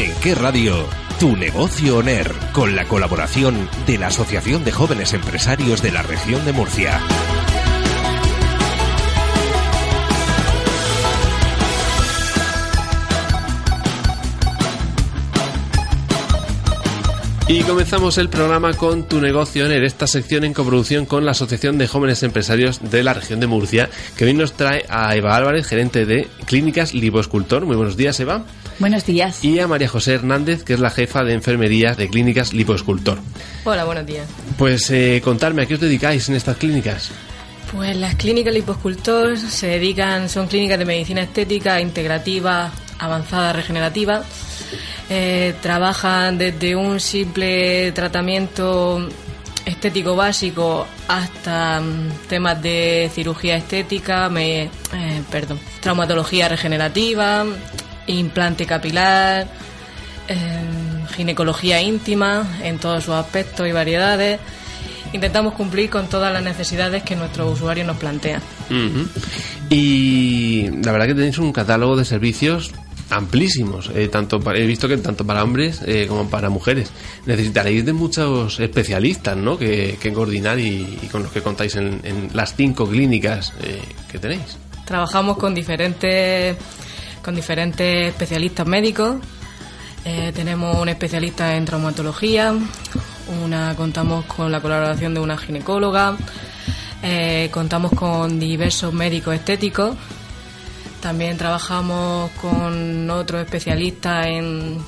¿En qué radio? Tu negocio ONER, con la colaboración de la Asociación de Jóvenes Empresarios de la región de Murcia. Y comenzamos el programa con Tu Negocio en esta sección en coproducción con la Asociación de Jóvenes Empresarios de la región de Murcia, que hoy nos trae a Eva Álvarez, gerente de Clínicas Lipoescultor. Muy buenos días, Eva. Buenos días. Y a María José Hernández, que es la jefa de enfermería de Clínicas Lipoescultor. Hola, buenos días. Pues eh, contarme, ¿a qué os dedicáis en estas clínicas? Pues las clínicas Lipoescultor se dedican, son clínicas de medicina estética, integrativa, avanzada, regenerativa eh, trabajan desde un simple tratamiento estético básico hasta mm, temas de cirugía estética, me, eh, perdón, traumatología regenerativa, implante capilar, eh, ginecología íntima en todos sus aspectos y variedades. Intentamos cumplir con todas las necesidades que nuestros usuarios nos plantean. Y la verdad que tenéis un catálogo de servicios amplísimos. Eh, tanto he visto que tanto para hombres eh, como para mujeres. Necesitaréis de muchos especialistas ¿no? que, coordinar y, con los que contáis en, las cinco clínicas eh, que tenéis. Trabajamos con diferentes, con diferentes especialistas médicos. tenemos un especialista en traumatología, una contamos con la colaboración de una ginecóloga, contamos con diversos médicos estéticos también trabajamos con otros especialistas en,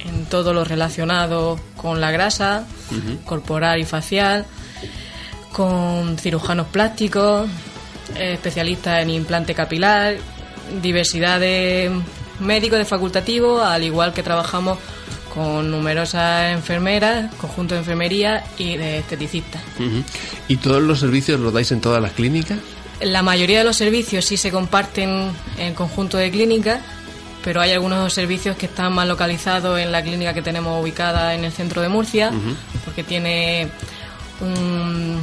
en todo lo relacionado con la grasa corporal y facial, con cirujanos plásticos, especialistas en implante capilar, diversidad de médicos de facultativo, al igual que trabajamos con numerosas enfermeras, conjunto de enfermería y de esteticistas. ¿Y todos los servicios los dais en todas las clínicas? La mayoría de los servicios sí se comparten en conjunto de clínicas, pero hay algunos servicios que están más localizados en la clínica que tenemos ubicada en el centro de Murcia, porque tiene un,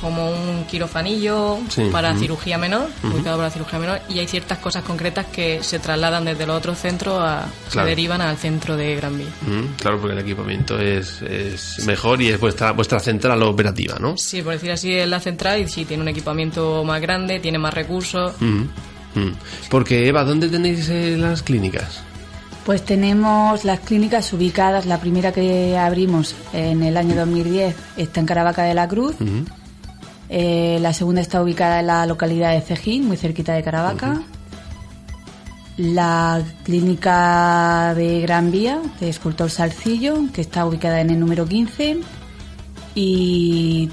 como un quirofanillo para cirugía menor, ubicado para cirugía menor, y hay ciertas cosas concretas que se trasladan desde los otros centros a, se derivan al centro de Gran Vía. claro, porque el equipamiento es, es, mejor y es vuestra, vuestra central operativa, ¿no? Sí, por decir así, es la central y sí, tiene un equipamiento más grande, tiene más recursos. Porque, Eva, ¿dónde tenéis eh, las clínicas? Pues tenemos las clínicas ubicadas, la primera que abrimos en el año 2010 está en Caravaca de la Cruz, eh, la segunda está ubicada en la localidad de Cejín, muy cerquita de Caravaca. La clínica de Gran Vía, de Escultor Salcillo, que está ubicada en el número 15. Y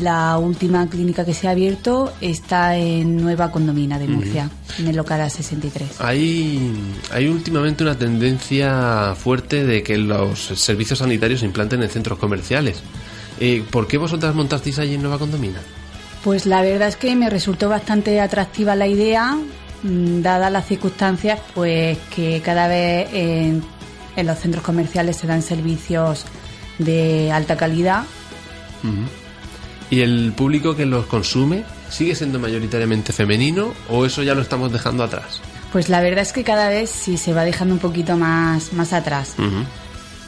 la última clínica que se ha abierto está en Nueva Condomina de Murcia, en el local A63. Hay, hay últimamente una tendencia fuerte de que los servicios sanitarios se implanten en centros comerciales. Eh, ¿Por qué vosotras montasteis allí en Nueva Condomina? Pues la verdad es que me resultó bastante atractiva la idea, mm, dadas las circunstancias, pues que cada vez en, los centros comerciales se dan servicios de alta calidad. ¿Y el público que los consume sigue siendo mayoritariamente femenino o eso ya lo estamos dejando atrás? Pues la verdad es que cada vez sí se va dejando un poquito más, más atrás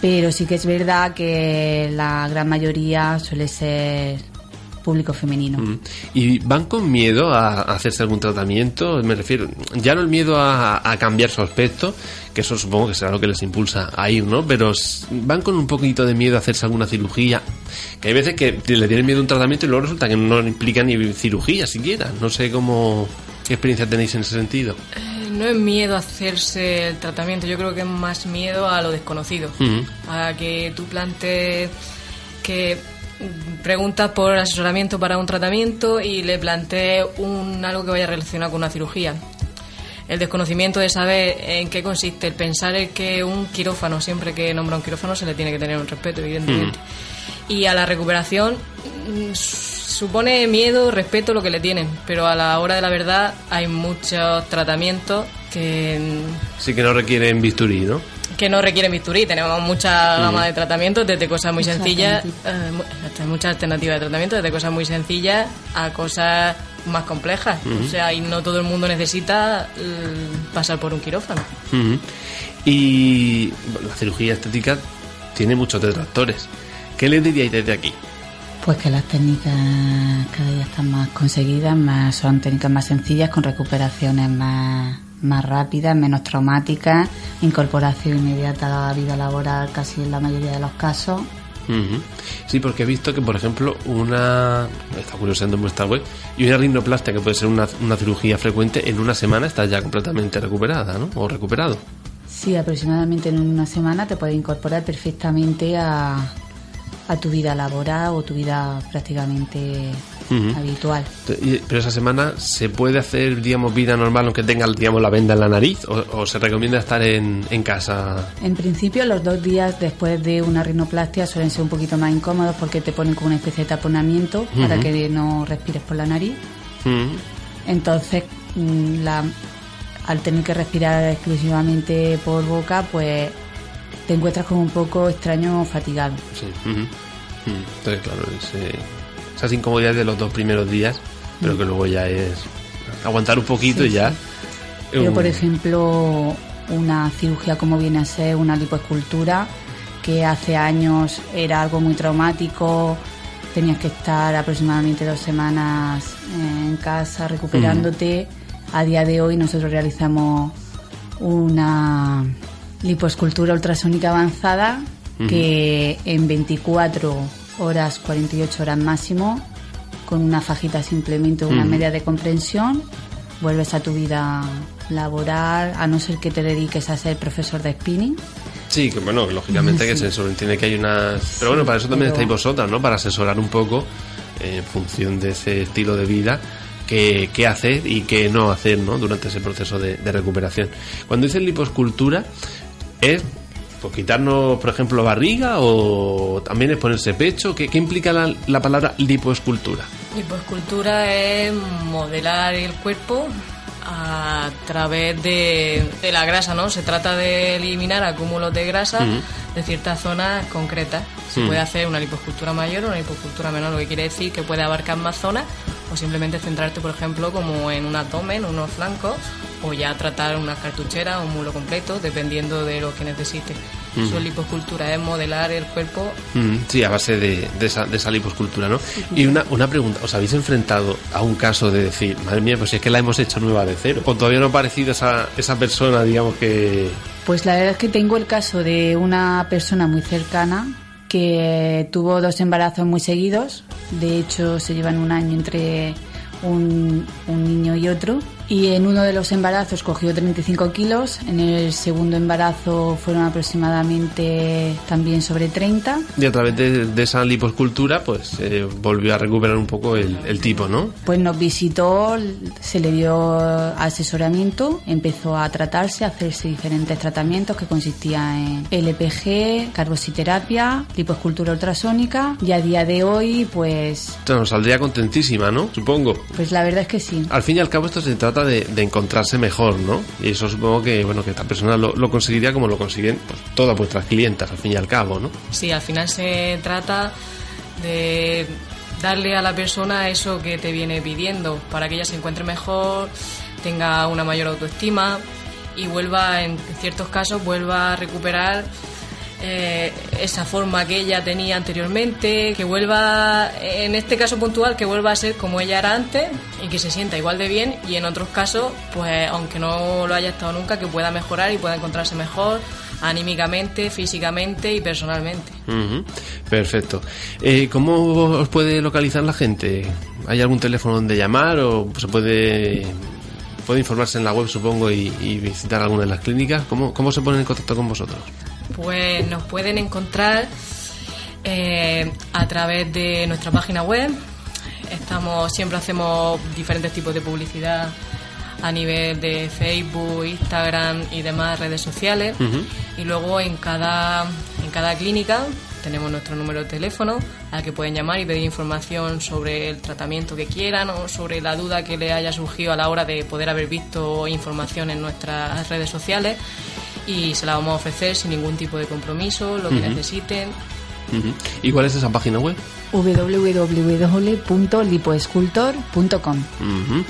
pero sí que es verdad que la gran mayoría suele ser público femenino. Mm. ¿Y van con miedo a hacerse algún tratamiento? Me refiero, ya no el miedo a, cambiar su aspecto, que eso supongo que será lo que les impulsa a ir, ¿no? Pero van con un poquito de miedo a hacerse alguna cirugía, que hay veces que le tienen miedo a un tratamiento y luego resulta que no implica ni cirugía siquiera. No sé cómo, qué experiencia tenéis en ese sentido. No es miedo a hacerse el tratamiento, yo creo que es más miedo a lo desconocido, a que tú plantees que preguntas por asesoramiento para un tratamiento y le plantees un, algo que vaya relacionado con una cirugía. El desconocimiento de saber en qué consiste, el pensar en que un quirófano, siempre que nombra un quirófano se le tiene que tener un respeto, evidentemente. Y a la recuperación supone miedo, respeto lo que le tienen, pero a la hora de la verdad hay muchos tratamientos que... Sí que no requieren bisturí, ¿no? que no requieren bisturí. Tenemos mucha gama de tratamientos, desde cosas muy sencillas, eh, muchas alternativas de tratamiento, desde cosas muy sencillas a cosas más complejas. O sea, y no todo el mundo necesita eh, pasar por un quirófano. Y la cirugía estética tiene muchos detractores. ¿Qué le diríais desde aquí? Pues que las técnicas cada día están más conseguidas, más son técnicas más sencillas, con recuperaciones más, más rápidas, menos traumáticas, incorporación inmediata a la vida laboral casi en la mayoría de los casos. Sí, porque he visto que, por ejemplo, una. Está curioseando en vuestra web. Y una rinoplastia, que puede ser una, una cirugía frecuente, en una semana está ya completamente recuperada, ¿no? O recuperado. Sí, aproximadamente en una semana te puedes incorporar perfectamente a, a tu vida laboral o tu vida prácticamente habitual. Pero esa semana se puede hacer, digamos, vida normal aunque tenga, digamos, la venda en la nariz. O, o se recomienda estar en, en casa. En principio, los dos días después de una rinoplastia suelen ser un poquito más incómodos porque te ponen como una especie de taponamiento para que no respires por la nariz. Entonces, mm, la, al tener que respirar exclusivamente por boca, pues te encuentras como un poco extraño o fatigado. Sí. Entonces, claro, ese- esas incomodidades de los dos primeros días, pero que luego ya es aguantar un poquito Sí, y ya. sí. Pero, por ejemplo, una cirugía como viene a ser una lipoescultura, que hace años era algo muy traumático, tenías que estar aproximadamente dos semanas en casa recuperándote. A día de hoy nosotros realizamos una lipoescultura ultrasónica avanzada que en 24 horas, 48 horas máximo, con una fajita simplemente, una Ujú. media de comprensión, vuelves a tu vida laboral, a no ser que te dediques a ser profesor de spinning. Sí, que bueno, lógicamente que se sobreentiende que hay unas... Pero bueno, para eso también pero- estáis vosotras, ¿no? Para asesorar un poco eh, en función de ese estilo de vida qué, qué hacer y qué no hacer, ¿no? Durante ese proceso de, de recuperación. Cuando dices liposcultura, ¿es pues, quitarnos, por ejemplo, barriga o también es ponerse pecho? ¿Qué, qué implica la, la palabra lipoescultura? Lipoescultura es modelar el cuerpo a través de, de la grasa, ¿no? Se trata de eliminar acúmulos de grasa de ciertas zonas concretas. Se puede hacer una lipoescultura mayor o una lipoescultura menor, lo que quiere decir que puede abarcar más zonas o simplemente centrarte, por ejemplo, como en un abdomen, unos flancos o ya tratar unas cartucheras o un mulo completo, dependiendo de lo que necesites. Eso es lipoescultura, es modelar el cuerpo Mm, sí, a base de, de esa, de esa liposcultura, ¿no? Y una, una pregunta, ¿os habéis enfrentado a un caso de decir, madre mía, pues si es que la hemos hecho nueva de cero? ¿O todavía no ha aparecido esa, esa persona, digamos, que... Pues la verdad es que tengo el caso de una persona muy cercana que tuvo dos embarazos muy seguidos. De hecho, se llevan un año entre un, un niño y otro. Y en uno de los embarazos cogió 35 kilos. En el segundo embarazo fueron aproximadamente también sobre 30. Y a través de, de esa liposcultura, pues eh, volvió a recuperar un poco el, el tipo, ¿no? Pues nos visitó, se le dio asesoramiento, empezó a tratarse, a hacerse diferentes tratamientos que consistían en LPG, carbositerapia, liposcultura ultrasónica y a día de hoy pues, nos saldría contentísima, ¿no? Supongo. pues la verdad es que sí. Al fin y al cabo esto se trata de, encontrarse mejor, ¿no? Y eso supongo que, bueno, que esta persona lo, lo conseguiría como lo consiguen pues, todas vuestras clientas, al fin y al cabo, ¿no? Sí, al final se trata de darle a la persona eso que te viene pidiendo para que ella se encuentre mejor, tenga una mayor autoestima y vuelva, en ciertos casos, vuelva a recuperar eh, esa forma que ella tenía anteriormente, que vuelva, en este caso puntual, que vuelva a ser como ella era antes y que se sienta igual de bien y en otros casos, pues aunque no lo haya estado nunca, que pueda mejorar y pueda encontrarse mejor anímicamente, físicamente y personalmente. Perfecto. Eh, ¿Cómo os puede localizar la gente? ¿Hay algún teléfono donde llamar o se puede, puede informarse en la web, supongo, y, y visitar alguna de las clínicas? ¿Cómo, ¿Cómo se ponen en contacto con vosotros? Pues nos pueden encontrar eh, a través de nuestra página web. Estamos siempre hacemos diferentes tipos de publicidad a nivel de Facebook, Instagram y demás redes sociales. Y luego en cada en cada clínica tenemos nuestro número de teléfono al que pueden llamar y pedir información sobre el tratamiento que quieran o sobre la duda que le haya surgido a la hora de poder haber visto información en nuestras redes sociales. Y se la vamos a ofrecer sin ningún tipo de compromiso, lo que necesiten. ¿Y cuál es esa página web? www.lipoescultor.com Ujú.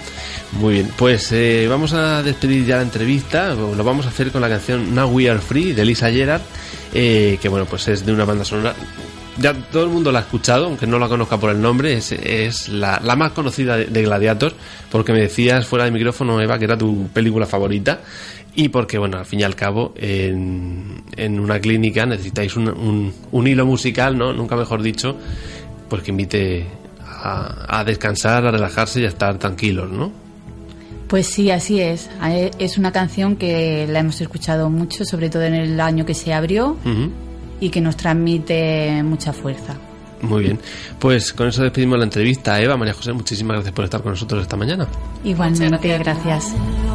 Muy bien, pues eh, vamos a despedir ya la entrevista. Lo vamos a hacer con la canción Now We Are Free de Lisa Gerard, eh, que bueno, pues es de una banda sonora. Ya todo el mundo la ha escuchado, aunque no la conozca por el nombre, es, es la, la más conocida de, de Gladiator, porque me decías fuera de micrófono, Eva, que era tu película favorita, y porque, bueno, al fin y al cabo, en, en una clínica necesitáis un, un, un hilo musical, ¿no? Nunca mejor dicho, pues que invite a, a descansar, a relajarse y a estar tranquilos, ¿no? Pues sí, así es. Eh, Es una canción que la hemos escuchado mucho, sobre todo en el año que se abrió y que nos transmite mucha fuerza. Muy bien. Pues con eso despedimos la entrevista. Eva, María José, muchísimas gracias por estar con nosotros esta mañana. Igualmente, gracias. gracias.